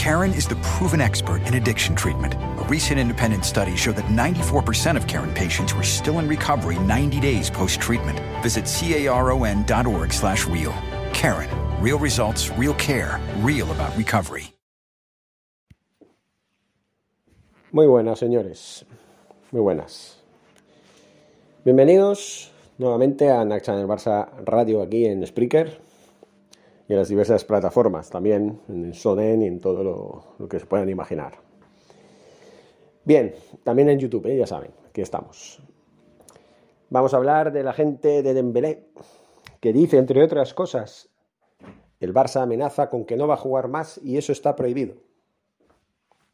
Karen is the proven expert in addiction treatment. A recent independent study showed that 94% of Karen patients were still in recovery 90 days post-treatment. Visit caron.org slash real. Karen. Real results, real care, real about recovery. Muy buenas, señores. Muy buenas. Bienvenidos nuevamente a Naxa en el Barça Radio aquí en Spreaker y en las diversas plataformas, también en Soden y en todo lo, que se puedan imaginar. Bien, también en YouTube, ¿eh? ya saben, aquí estamos. Vamos a hablar de la gente de Dembélé, que dice, entre otras cosas, el Barça amenaza con que no va a jugar más y eso está prohibido.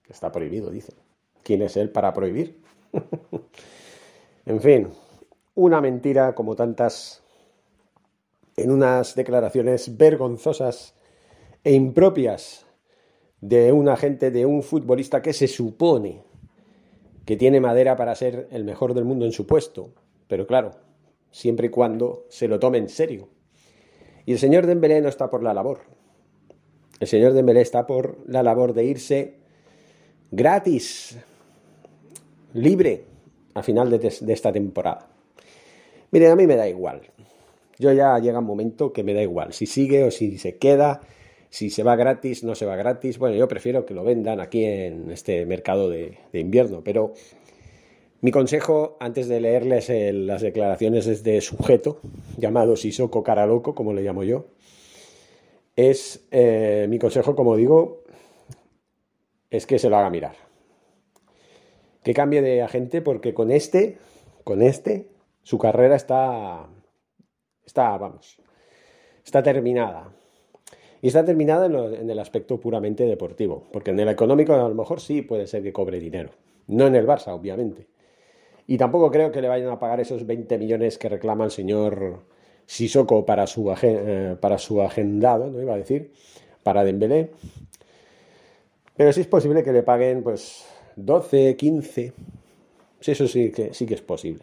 Está prohibido, dice. ¿Quién es él para prohibir? en fin, una mentira como tantas en unas declaraciones vergonzosas e impropias de un agente, de un futbolista que se supone que tiene madera para ser el mejor del mundo en su puesto, pero claro, siempre y cuando se lo tome en serio. Y el señor Dembélé no está por la labor. El señor Dembélé está por la labor de irse gratis, libre, a final de, de esta temporada. Miren, a mí me da igual. Yo ya llega un momento que me da igual. Si sigue o si se queda, si se va gratis, no se va gratis. Bueno, yo prefiero que lo vendan aquí en este mercado de, invierno. Pero mi consejo, antes de leerles las declaraciones de este sujeto, llamado Sisoko Caraloco, como le llamo yo, es eh, mi consejo, como digo, es que se lo haga mirar. Que cambie de agente porque con este, con este, su carrera está, está, vamos, está terminada. Y está terminada en, el aspecto puramente deportivo, porque en el económico a lo mejor sí puede ser que cobre dinero, no en el Barça, obviamente. Y tampoco creo que le vayan a pagar esos 20 millones que reclama el señor Sissoko para su, eh, para su agendado, no iba a decir, para Dembélé. Pero sí es posible que le paguen pues 12, 15. Sí, eso sí que, sí que es posible.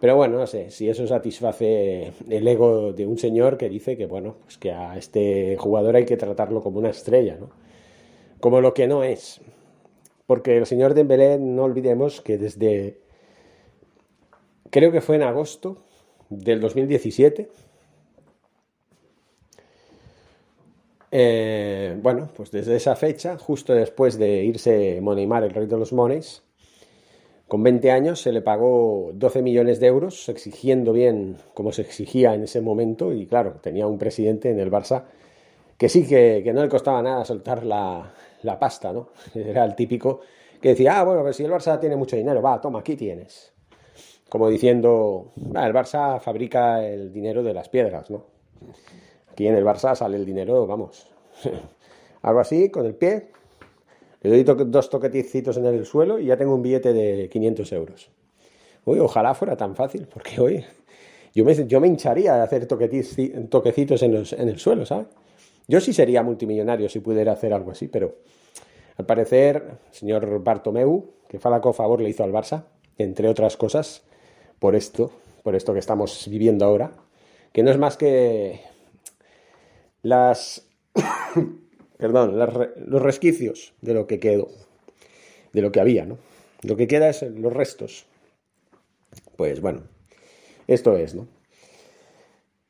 Pero bueno, no sé, si eso satisface el ego de un señor que dice que, bueno, pues que a este jugador hay que tratarlo como una estrella, ¿no? Como lo que no es. Porque el señor Dembélé, no olvidemos que desde, creo que fue en agosto del 2017, eh, bueno, pues desde esa fecha, justo después de irse Moneymar, el rey de los moneys, con 20 años se le pagó 12 millones de euros, exigiendo bien como se exigía en ese momento, y claro, tenía un presidente en el Barça que sí que, no le costaba nada soltar la, pasta, ¿no? Era el típico que decía, ah, bueno, pero si el Barça tiene mucho dinero, va, toma, aquí tienes. Como diciendo, el Barça fabrica el dinero de las piedras, ¿no? Aquí en el Barça sale el dinero, vamos, algo así, con el pie, le doy dos toqueticitos en el suelo y ya tengo un billete de 500 euros. Uy, ojalá fuera tan fácil, porque hoy yo me, yo me hincharía de hacer toquecitos en, en el suelo, ¿sabes? Yo sí sería multimillonario si pudiera hacer algo así, pero al parecer, señor Bartomeu, que Falaco favor le hizo al Barça, entre otras cosas, por esto, por esto que estamos viviendo ahora, que no es más que las perdón, los resquicios de lo que quedó, de lo que había, ¿no? Lo que queda es los restos. Pues bueno, esto es, ¿no?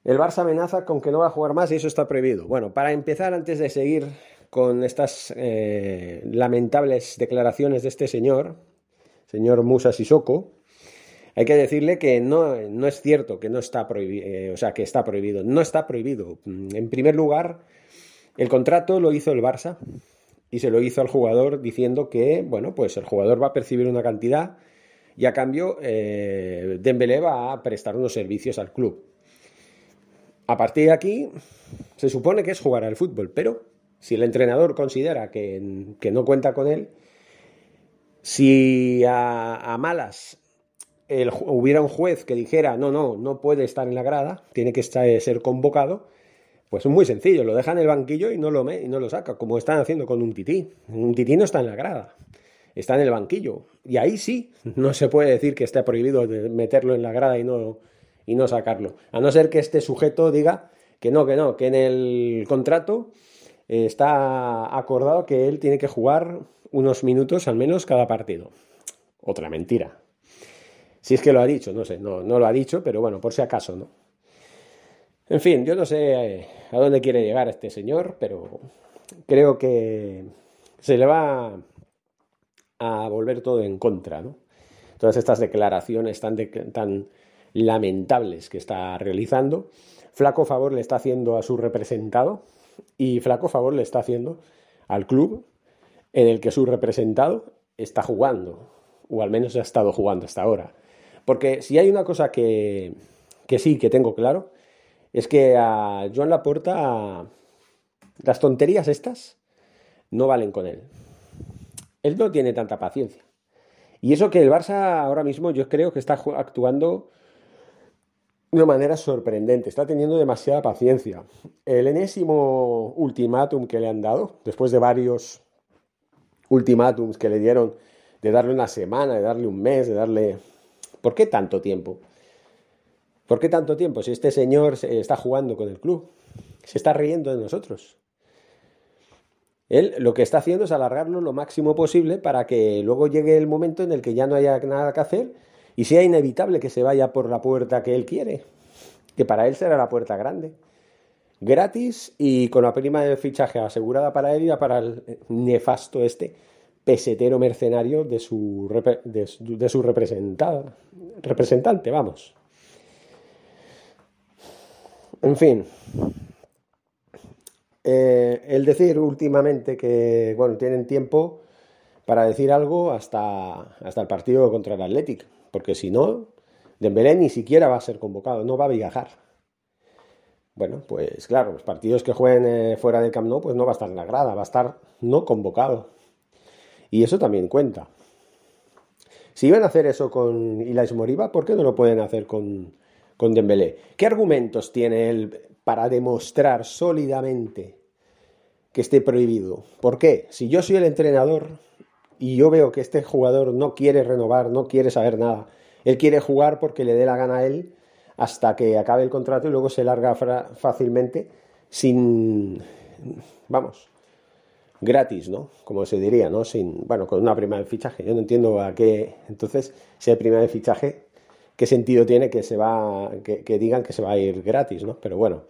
El Barça amenaza con que no va a jugar más y eso está prohibido. Bueno, para empezar, antes de seguir con estas eh, lamentables declaraciones de este señor, señor Musa Sissoko, hay que decirle que no, no es cierto que no está prohibido, eh, o sea, que está prohibido. No está prohibido. En primer lugar, el contrato lo hizo el Barça y se lo hizo al jugador diciendo que, bueno, pues el jugador va a percibir una cantidad y a cambio eh, Dembélé va a prestar unos servicios al club. A partir de aquí se supone que es jugar al fútbol, pero Si el entrenador considera que, que no cuenta con él, si a, malas hubiera un juez que dijera, no, no, no puede estar en la grada, tiene que estar, ser convocado, pues es muy sencillo, lo deja en el banquillo y no lo, y no lo saca, como están haciendo con un tití. Un tití no está en la grada, está en el banquillo. Y ahí sí, no se puede decir que esté prohibido meterlo en la grada y no, y no sacarlo. A no ser que este sujeto diga que no, que no, que en el contrato está acordado que él tiene que jugar unos minutos al menos cada partido. Otra mentira. Si es que lo ha dicho, no sé, no, no lo ha dicho, pero bueno, por si acaso, ¿no? En fin, yo no sé eh, a dónde quiere llegar este señor, pero creo que se le va a volver todo en contra, ¿no? Todas estas declaraciones tan, lamentables que está realizando, flaco favor le está haciendo a su representado y flaco favor le está haciendo al club en el que su representado está jugando, o al menos ha estado jugando hasta ahora. Porque si hay una cosa que sí, que tengo claro, es que a Joan Laporta las tonterías estas no valen con él. Él no tiene tanta paciencia. Y eso que el Barça ahora mismo yo creo que está actuando de una manera sorprendente, está teniendo demasiada paciencia. El enésimo ultimátum que le han dado, después de varios ultimátums que le dieron de darle una semana, de darle un mes, de darle... ¿Por qué tanto tiempo? ¿Por qué tanto tiempo si este señor está jugando con el club? Se está riendo de nosotros. Él lo que está haciendo es alargarlo lo máximo posible para que luego llegue el momento en el que ya no haya nada que hacer y sea inevitable que se vaya por la puerta que él quiere, que para él será la puerta grande gratis y con la prima de fichaje asegurada para él y para el nefasto este pesetero mercenario de su, de, su representante, vamos. En fin, eh, el decir últimamente que, bueno, tienen tiempo para decir algo hasta, hasta el partido contra el Athletic, porque si no, Dembélé ni siquiera va a ser convocado, no va a viajar. Bueno, pues claro, los partidos que jueguen eh, fuera del Camp Nou, pues no va a estar en la grada, va a estar no convocado. Y eso también cuenta. Si iban a hacer eso con Ilais Moriba, ¿por qué no lo pueden hacer con, con Dembélé? ¿Qué argumentos tiene él para demostrar sólidamente que esté prohibido? ¿Por qué? Si yo soy el entrenador y yo veo que este jugador no quiere renovar, no quiere saber nada, él quiere jugar porque le dé la gana a él, hasta que acabe el contrato y luego se larga fácilmente sin, vamos, gratis, ¿no? Como se diría, ¿no? Sin, bueno, con una prima de fichaje. Yo no entiendo a qué, entonces, si hay prima de fichaje, qué sentido tiene que se va, que, digan que se va a ir gratis, ¿no? Pero bueno,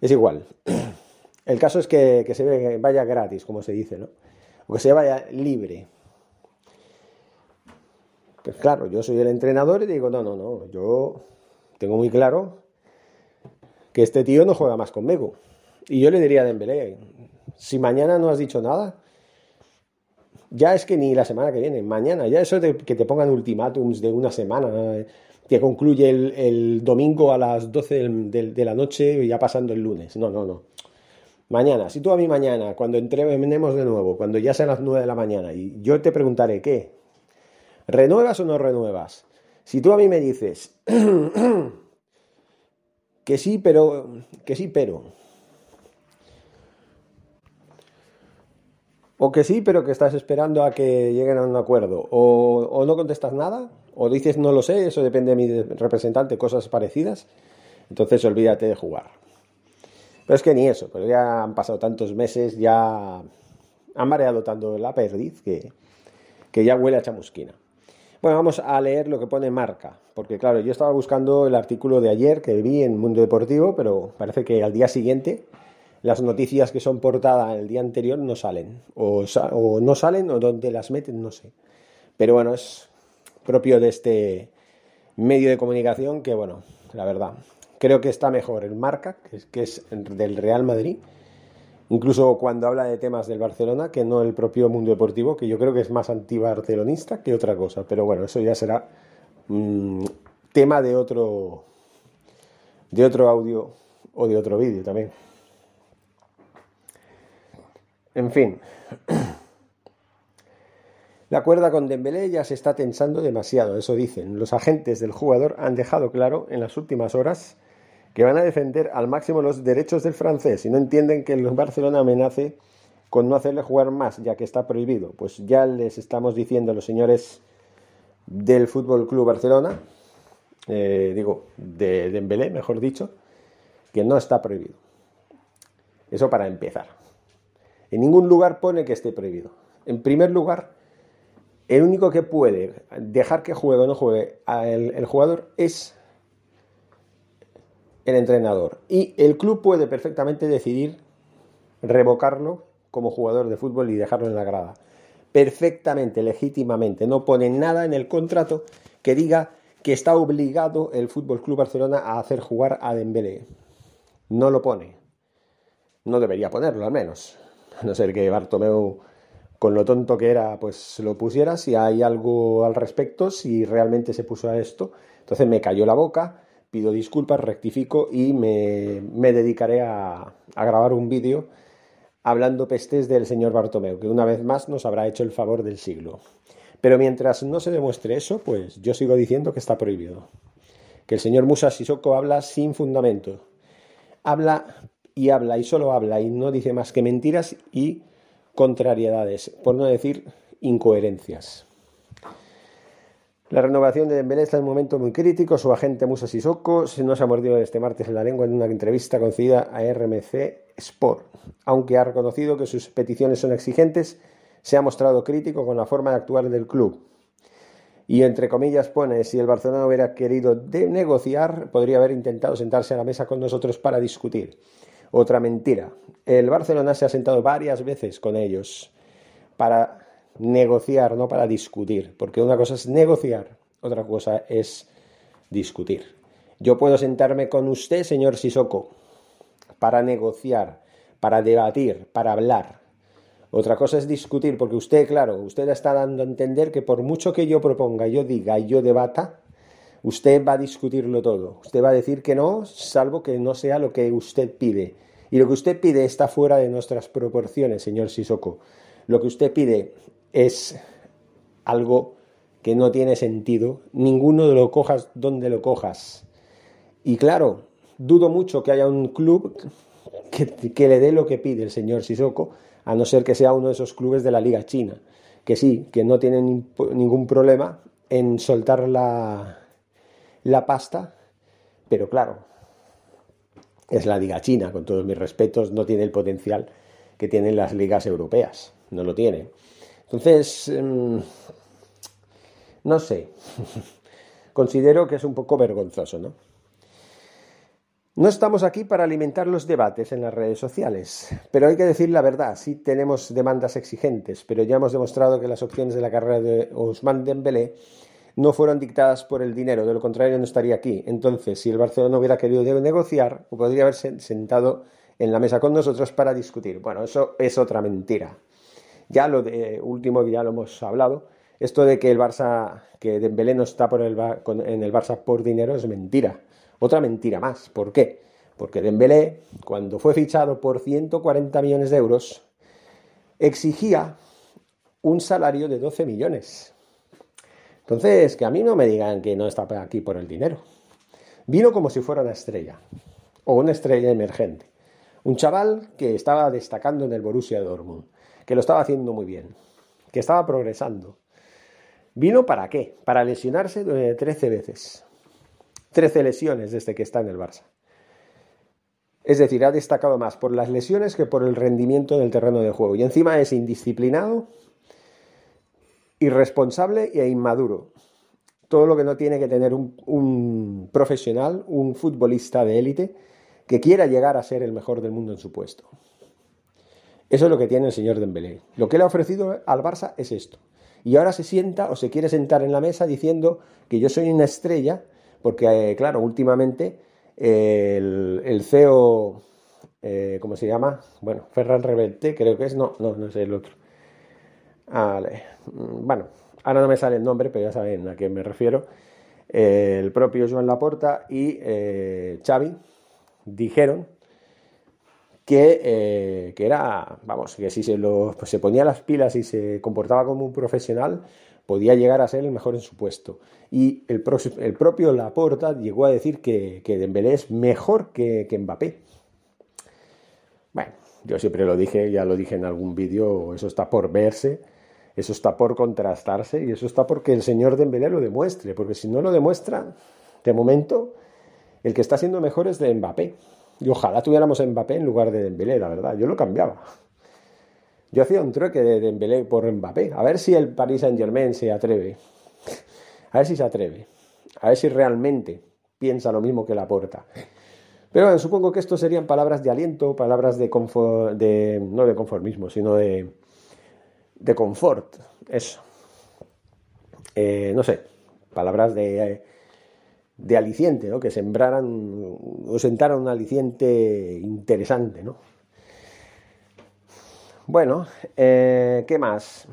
es igual. El caso es que, que se vaya gratis, como se dice, ¿no? O que se vaya libre. Pues claro, yo soy el entrenador y digo, no, no, no, yo tengo muy claro que este tío no juega más conmigo. Y yo le diría a Dembélé, si mañana no has dicho nada, ya es que ni la semana que viene, mañana, ya eso de que te pongan ultimátums de una semana, que concluye el, domingo a las 12 de, la noche, ya pasando el lunes. No, no, no. Mañana, si tú a mí mañana, cuando entremos de nuevo, cuando ya sean las 9 de la mañana, y yo te preguntaré, ¿qué? ¿Renuevas o no renuevas? Si tú a mí me dices que sí, pero que sí, pero o que sí, pero que estás esperando a que lleguen a un acuerdo, o, no contestas nada, o dices no lo sé, eso depende de mi representante, cosas parecidas, entonces olvídate de jugar. Pero es que ni eso, pero ya han pasado tantos meses, ya han mareado tanto la perdiz que, que ya huele a chamusquina. Bueno, vamos a leer lo que pone marca, porque claro, yo estaba buscando el artículo de ayer que vi en Mundo Deportivo, pero parece que al día siguiente las noticias que son portada el día anterior no salen, o, no salen o donde las meten, no sé. Pero bueno, es propio de este medio de comunicación que, bueno, la verdad, creo que está mejor el marca, que es, que es del Real Madrid, incluso cuando habla de temas del Barcelona, que no el propio mundo deportivo, que yo creo que es más antibarcelonista que otra cosa. Pero bueno, eso ya será mm, tema de otro, de otro audio o de otro vídeo también. En fin. La cuerda con Dembélé ya se está tensando demasiado, eso dicen. Los agentes del jugador han dejado claro en las últimas horas que van a defender al máximo los derechos del francés y no entienden que el Barcelona amenace con no hacerle jugar más, ya que está prohibido. Pues ya les estamos diciendo los señores del Fútbol Club Barcelona, eh, digo, de Dembélé, mejor dicho, que no está prohibido. Eso para empezar. En ningún lugar pone que esté prohibido. En primer lugar, el único que puede dejar que juegue o no juegue el jugador es el entrenador. Y el club puede perfectamente decidir revocarlo como jugador de fútbol y dejarlo en la grada. Perfectamente, legítimamente. No pone nada en el contrato que diga que está obligado el Fútbol Club Barcelona a hacer jugar a Dembélé. No lo pone. No debería ponerlo, al menos. A no ser que Bartomeu, con lo tonto que era, pues lo pusiera. Si hay algo al respecto, si realmente se puso a esto. Entonces me cayó la boca pido disculpas, rectifico y me, dedicaré a, grabar un vídeo hablando pestes del señor Bartomeu, que una vez más nos habrá hecho el favor del siglo. Pero mientras no se demuestre eso, pues yo sigo diciendo que está prohibido. Que el señor Musa Sissoko habla sin fundamento. Habla y habla y solo habla y no dice más que mentiras y contrariedades, por no decir incoherencias. La renovación de Dembélé está en un momento muy crítico. Su agente Musa Sissoko se ha mordido este martes en la lengua en una entrevista concedida a RMC Sport. Aunque ha reconocido que sus peticiones son exigentes, se ha mostrado crítico con la forma de actuar del club. Y entre comillas pone, si el Barcelona hubiera querido negociar, podría haber intentado sentarse a la mesa con nosotros para discutir. Otra mentira. El Barcelona se ha sentado varias veces con ellos para negociar, no para discutir, porque una cosa es negociar, otra cosa es discutir. Yo puedo sentarme con usted, señor Sisoko, para negociar, para debatir, para hablar. Otra cosa es discutir, porque usted, claro, usted está dando a entender que por mucho que yo proponga, yo diga y yo debata, usted va a discutirlo todo. Usted va a decir que no, salvo que no sea lo que usted pide. Y lo que usted pide está fuera de nuestras proporciones, señor Sisoko. Lo que usted pide es algo que no tiene sentido, ninguno de lo cojas donde lo cojas. Y claro, dudo mucho que haya un club que, le dé lo que pide el señor Sissoko, a no ser que sea uno de esos clubes de la Liga China, que sí, que no tienen ningún problema en soltar la, la pasta, pero claro, es la Liga China, con todos mis respetos, no tiene el potencial que tienen las ligas europeas, no lo tiene. Entonces, em, no sé, considero que es un poco vergonzoso, ¿no? No estamos aquí para alimentar los debates en las redes sociales, pero hay que decir la verdad, sí tenemos demandas exigentes, pero ya hemos demostrado que las opciones de la carrera de Ousmane Dembélé no fueron dictadas por el dinero, de lo contrario no estaría aquí. Entonces, si el Barcelona hubiera querido negociar, podría haberse sentado en la mesa con nosotros para discutir. Bueno, eso es otra mentira. Ya lo de último, ya lo hemos hablado, esto de que el Barça, que Dembélé no está por en el Barça por dinero es mentira. Otra mentira más. ¿Por qué? Porque Dembélé, cuando fue fichado por 140 millones de euros, exigía un salario de 12 millones. Entonces, que a mí no me digan que no está aquí por el dinero. Vino como si fuera una estrella, o una estrella emergente. Un chaval que estaba destacando en el Borussia Dortmund que lo estaba haciendo muy bien, que estaba progresando. ¿Vino para qué? Para lesionarse 13 veces. 13 lesiones desde que está en el Barça. Es decir, ha destacado más por las lesiones que por el rendimiento en el terreno de juego. Y encima es indisciplinado, irresponsable e inmaduro. Todo lo que no tiene que tener un, profesional, un futbolista de élite, que quiera llegar a ser el mejor del mundo en su puesto. Eso es lo que tiene el señor Dembélé. Lo que le ha ofrecido al Barça es esto. Y ahora se sienta o se quiere sentar en la mesa diciendo que yo soy una estrella, porque, eh, claro, últimamente el, CEO, eh, ¿cómo se llama? Bueno, Ferran Reverte, creo que es, no, no, no es el otro. Vale. Bueno, ahora no me sale el nombre, pero ya saben a qué me refiero. el propio Joan Laporta y eh, Xavi dijeron que, eh, que era, vamos, que si se, lo, pues se ponía las pilas y se comportaba como un profesional, podía llegar a ser el mejor en su puesto. Y el, el propio Laporta llegó a decir que, que Dembélé es mejor que, que Mbappé. Bueno, yo siempre lo dije, ya lo dije en algún vídeo, eso está por verse, eso está por contrastarse y eso está porque el señor Dembélé lo demuestre, porque si no lo demuestra, de momento, el que está siendo mejor es de Mbappé. Y ojalá tuviéramos Mbappé en lugar de Dembélé, la verdad, yo lo cambiaba. Yo hacía un trueque de Dembélé por Mbappé, a ver si el Paris Saint-Germain se atreve. A ver si se atreve. A ver si realmente piensa lo mismo que la porta. Pero bueno, supongo que esto serían palabras de aliento, palabras de, de no de conformismo, sino de, de confort. Eso. Eh, no sé, palabras de, de aliciente, ¿no? Que sembraran o sentaran un aliciente interesante, ¿no? Bueno, eh, ¿qué más?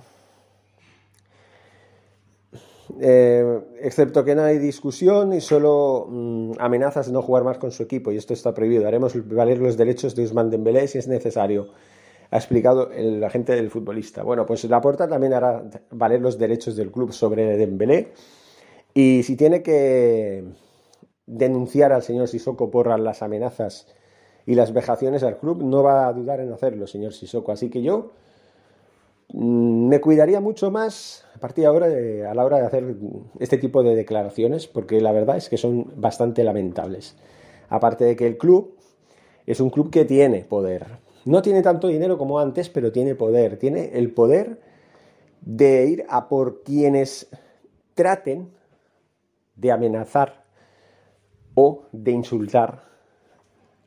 Eh, excepto que no hay discusión y solo mm, amenazas de no jugar más con su equipo, y esto está prohibido. Haremos valer los derechos de Usman Dembélé si es necesario, ha explicado el agente del futbolista. Bueno, pues la puerta también hará valer los derechos del club sobre Dembélé, y si tiene que denunciar al señor Sissoko por las amenazas y las vejaciones al club, no va a dudar en hacerlo, señor Sissoko. Así que yo Mm, me cuidaría mucho más a partir de ahora a la hora de hacer este tipo de declaraciones, porque la verdad es que son bastante lamentables. Aparte de que el club es un club que tiene poder. No tiene tanto dinero como antes, pero tiene poder. Tiene el poder de ir a por quienes traten de amenazar o de insultar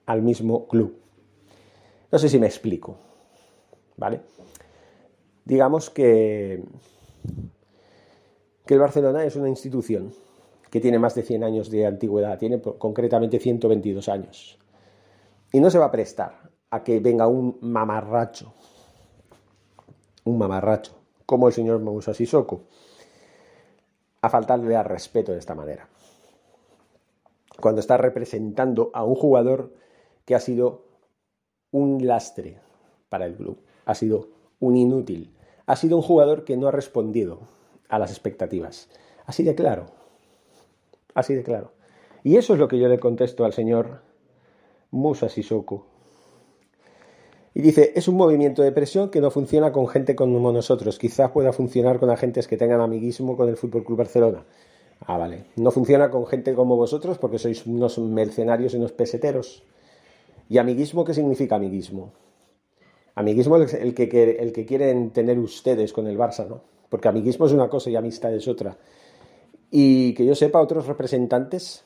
al mismo club. No sé si me explico. ¿Vale? digamos que, que el Barcelona es una institución que tiene más de 100 años de antigüedad, tiene concretamente 122 años. Y no se va a prestar a que venga un mamarracho, un mamarracho, como el señor Moussa Sissoko, a faltarle al respeto de esta manera. Cuando está representando a un jugador que ha sido un lastre para el club, ha sido un inútil, ha sido un jugador que no ha respondido a las expectativas. Así de claro. Así de claro. Y eso es lo que yo le contesto al señor Musa Sissoko. Y dice, es un movimiento de presión que no funciona con gente como nosotros. Quizás pueda funcionar con agentes que tengan amiguismo con el Fútbol Club Barcelona. Ah, vale. No funciona con gente como vosotros porque sois unos mercenarios y unos peseteros. ¿Y amiguismo qué significa amiguismo? Amiguismo es el que, el que quieren tener ustedes con el Barça, ¿no? Porque amiguismo es una cosa y amistad es otra. Y que yo sepa, otros representantes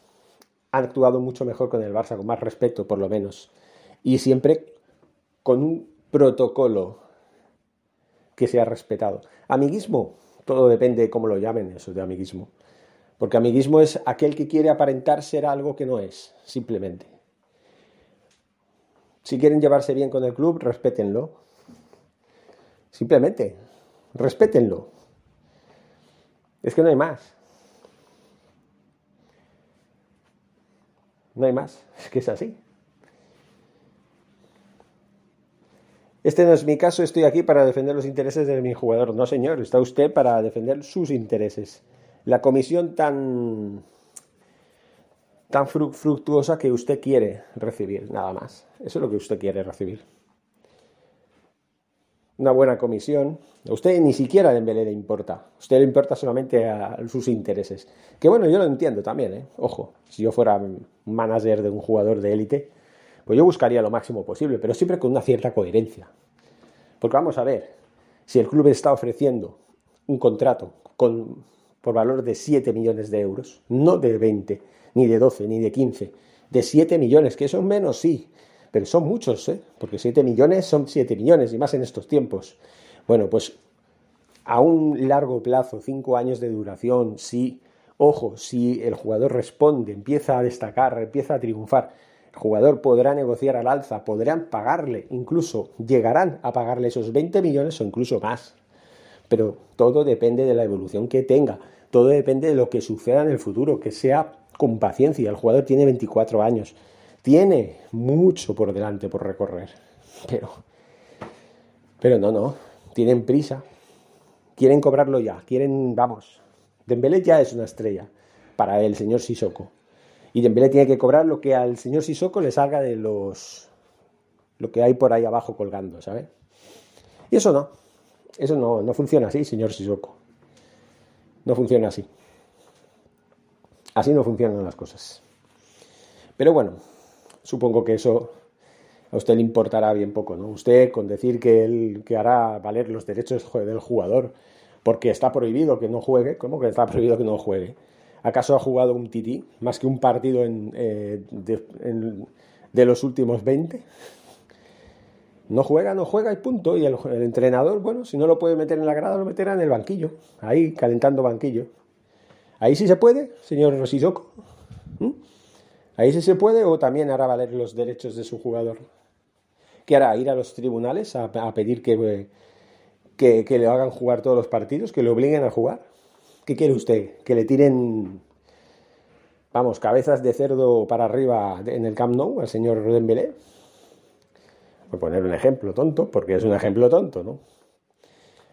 han actuado mucho mejor con el Barça, con más respeto, por lo menos. Y siempre con un protocolo que sea respetado. Amiguismo, todo depende de cómo lo llamen eso de amiguismo. Porque amiguismo es aquel que quiere aparentar ser algo que no es, simplemente. Si quieren llevarse bien con el club, respétenlo. Simplemente, respétenlo. Es que no hay más. No hay más. Es que es así. Este no es mi caso, estoy aquí para defender los intereses de mi jugador. No, señor, está usted para defender sus intereses. La comisión tan tan fructuosa que usted quiere recibir, nada más. Eso es lo que usted quiere recibir. Una buena comisión. A usted ni siquiera a Dembélé le importa. A usted le importa solamente a sus intereses. Que bueno, yo lo entiendo también, ¿eh? Ojo, si yo fuera manager de un jugador de élite, pues yo buscaría lo máximo posible, pero siempre con una cierta coherencia. Porque vamos a ver, si el club está ofreciendo un contrato con, por valor de 7 millones de euros, no de 20, ni de 12, ni de 15, de 7 millones, que son menos, sí, pero son muchos, ¿eh? porque 7 millones son 7 millones, y más en estos tiempos. Bueno, pues a un largo plazo, 5 años de duración, sí, ojo, si el jugador responde, empieza a destacar, empieza a triunfar, jugador podrá negociar al alza, podrán pagarle, incluso llegarán a pagarle esos 20 millones o incluso más. Pero todo depende de la evolución que tenga, todo depende de lo que suceda en el futuro, que sea con paciencia. El jugador tiene 24 años. Tiene mucho por delante por recorrer. Pero, pero no, no, tienen prisa, quieren cobrarlo ya, quieren, vamos, Dembélé ya es una estrella para el señor Sissoko. Y Dembélé tiene que cobrar lo que al señor Sissoko le salga de los lo que hay por ahí abajo colgando, ¿sabes? Y eso no. Eso no, no funciona así, señor Sissoko. No funciona así. Así no funcionan las cosas. Pero bueno, supongo que eso a usted le importará bien poco, ¿no? Usted con decir que él que hará valer los derechos del jugador porque está prohibido que no juegue, ¿cómo que está prohibido que no juegue? ¿Acaso ha jugado un tití más que un partido en, eh, de, los últimos 20? No juega, no juega y punto. Y el, entrenador, bueno, si no lo puede meter en la grada, lo meterá en el banquillo, ahí calentando banquillo. Ahí sí se puede, señor Rosisoko. ¿Mm? Ahí sí se puede o también hará valer los derechos de su jugador. ¿Qué hará? ¿Ir a los tribunales a, pedir que, que, que, le hagan jugar todos los partidos? ¿Que le obliguen a jugar? ¿Qué quiere usted? ¿Que le tiren, vamos, cabezas de cerdo para arriba en el Camp Nou al señor Dembélé? Por poner un ejemplo tonto, porque es un ejemplo tonto, ¿no?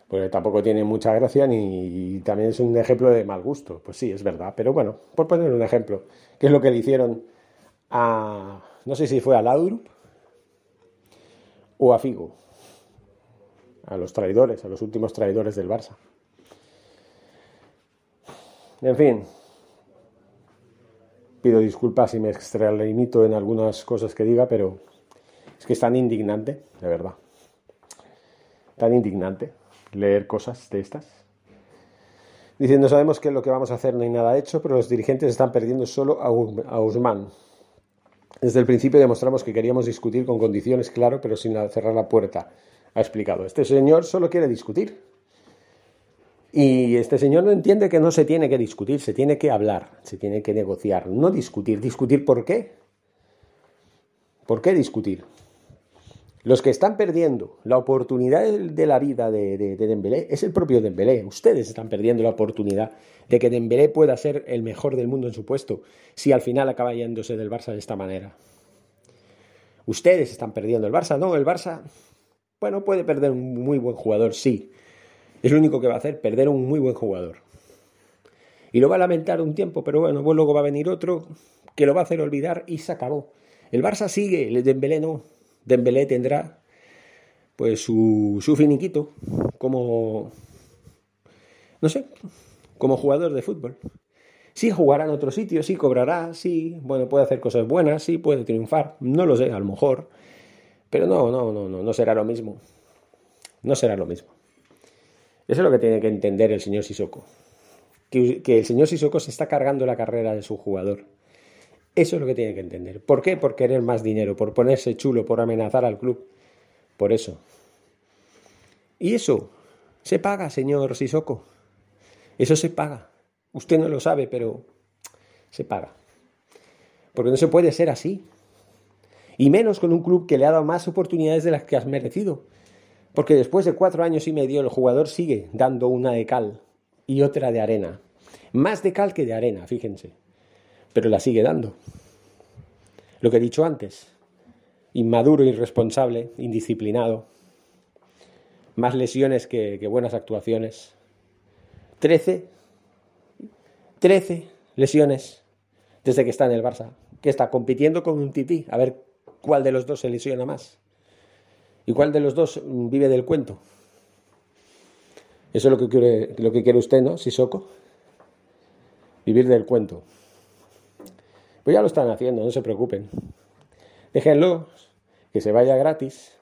Porque tampoco tiene mucha gracia ni y también es un ejemplo de mal gusto. Pues sí, es verdad. Pero bueno, por poner un ejemplo, ¿qué es lo que le hicieron a, no sé si fue a Laudrup o a Figo, a los traidores, a los últimos traidores del Barça. En fin, pido disculpas si me extralimito en algunas cosas que diga, pero es que es tan indignante, de verdad. Tan indignante leer cosas de estas. Diciendo, sabemos que lo que vamos a hacer no hay nada hecho, pero los dirigentes están perdiendo solo a, Usman. Desde el principio demostramos que queríamos discutir con condiciones, claro, pero sin cerrar la puerta. Ha explicado. Este señor solo quiere discutir. Y este señor no entiende que no se tiene que discutir, se tiene que hablar, se tiene que negociar, no discutir. ¿Discutir por qué? ¿Por qué discutir? Los que están perdiendo la oportunidad de la vida de, de, Dembélé es el propio Dembélé. Ustedes están perdiendo la oportunidad de que Dembélé pueda ser el mejor del mundo en su puesto si al final acaba yéndose del Barça de esta manera. Ustedes están perdiendo el Barça, no, el Barça, bueno, puede perder un muy buen jugador, sí. Es lo único que va a hacer, perder un muy buen jugador. Y lo va a lamentar un tiempo, pero bueno, luego va a venir otro que lo va a hacer olvidar y se acabó. El Barça sigue, el Dembélé no. Dembélé tendrá pues su, su finiquito como, no sé, como jugador de fútbol. Sí jugará en otro sitio, sí cobrará, sí, bueno, puede hacer cosas buenas, sí puede triunfar, no lo sé, a lo mejor, pero no, no, no, no, no será lo mismo. No será lo mismo. Eso es lo que tiene que entender el señor Sissoko. Que, el señor Sissoko se está cargando la carrera de su jugador. Eso es lo que tiene que entender. ¿Por qué? Por querer más dinero, por ponerse chulo, por amenazar al club. Por eso. Y eso se paga, señor Sisoko. Eso se paga. Usted no lo sabe, pero se paga. Porque no se puede ser así. Y menos con un club que le ha dado más oportunidades de las que has merecido. Porque después de cuatro años y medio el jugador sigue dando una de cal y otra de arena. Más de cal que de arena, fíjense pero la sigue dando. Lo que he dicho antes, inmaduro, irresponsable, indisciplinado, más lesiones que, buenas actuaciones. Trece, trece lesiones desde que está en el Barça, que está compitiendo con un tití, a ver cuál de los dos se lesiona más y cuál de los dos vive del cuento. Eso es lo que quiere, lo que quiere usted, ¿no, Sisoko? Vivir del cuento. Pues ya lo están haciendo, no se preocupen. Déjenlo, que se vaya gratis,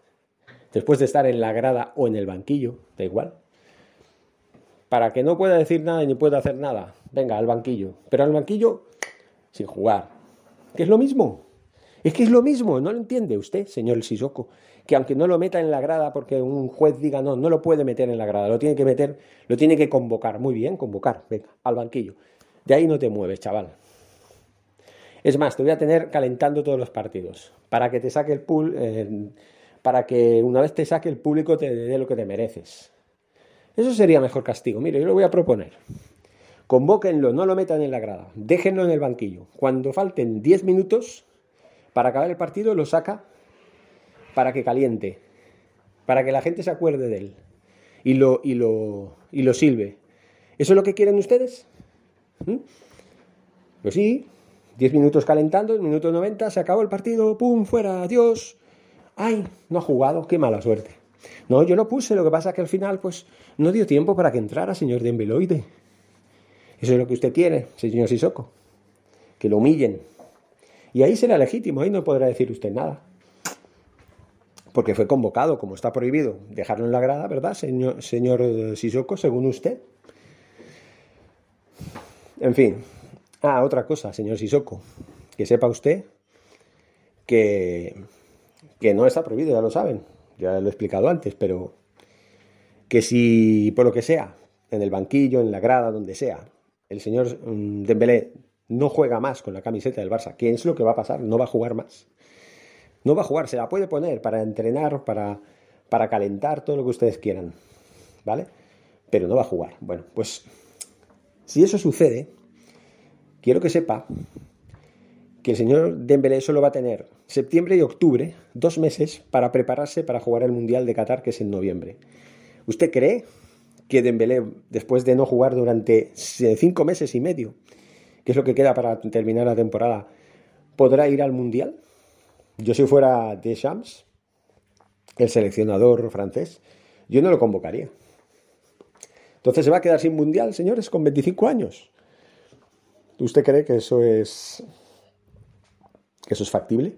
después de estar en la grada o en el banquillo, da igual. Para que no pueda decir nada ni pueda hacer nada, venga, al banquillo. Pero al banquillo sin jugar. Que es lo mismo. Es que es lo mismo, ¿no lo entiende usted, señor Sisoko? Que aunque no lo meta en la grada porque un juez diga no, no lo puede meter en la grada, lo tiene que meter, lo tiene que convocar. Muy bien, convocar, venga, al banquillo. De ahí no te mueves, chaval. Es más, te voy a tener calentando todos los partidos para que te saque el pool, eh, para que una vez te saque el público te dé lo que te mereces. Eso sería mejor castigo. Mire, yo lo voy a proponer. Convóquenlo, no lo metan en la grada, déjenlo en el banquillo. Cuando falten 10 minutos para acabar el partido, lo saca para que caliente, para que la gente se acuerde de él y lo, y lo, y lo silbe. ¿Eso es lo que quieren ustedes? ¿Mm? Pues sí, 10 minutos calentando, el minuto 90, se acabó el partido, ¡pum! fuera, adiós. ¡Ay! No ha jugado, qué mala suerte. No, yo lo puse, lo que pasa es que al final, pues, no dio tiempo para que entrara, señor Dembeloide. Eso es lo que usted quiere, señor Sissoko. Que lo humillen. Y ahí será legítimo, ahí no podrá decir usted nada. Porque fue convocado, como está prohibido, dejarlo en la grada, ¿verdad, señor, señor Sissoko, según usted? En fin. Ah, otra cosa, señor Sissoko. Que sepa usted que, que no está prohibido, ya lo saben. Ya lo he explicado antes, pero que si por lo que sea, en el banquillo, en la grada, donde sea, el señor mm, Dembélé no juega más con la camiseta del Barça, ¿qué es lo que va a pasar? No va a jugar más. No va a jugar, se la puede poner para entrenar, para, para calentar, todo lo que ustedes quieran, ¿vale? Pero no va a jugar. Bueno, pues si eso sucede, quiero que sepa que el señor Dembélé solo va a tener septiembre y octubre, dos meses, para prepararse para jugar el Mundial de Qatar, que es en noviembre. ¿Usted cree que Dembélé, después de no jugar durante cinco meses y medio, que es lo que queda para terminar la temporada, podrá ir al Mundial? Yo si fuera Deschamps, el seleccionador francés, yo no lo convocaría. Entonces se va a quedar sin Mundial, señores, con 25 años. ¿Usted cree que eso es que eso es factible?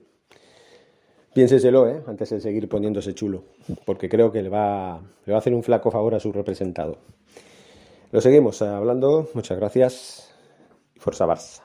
Piénseselo, ¿eh? antes de seguir poniéndose chulo, porque creo que le va, le va a hacer un flaco favor a su representado. Lo seguimos hablando. Muchas gracias. Forza Barça.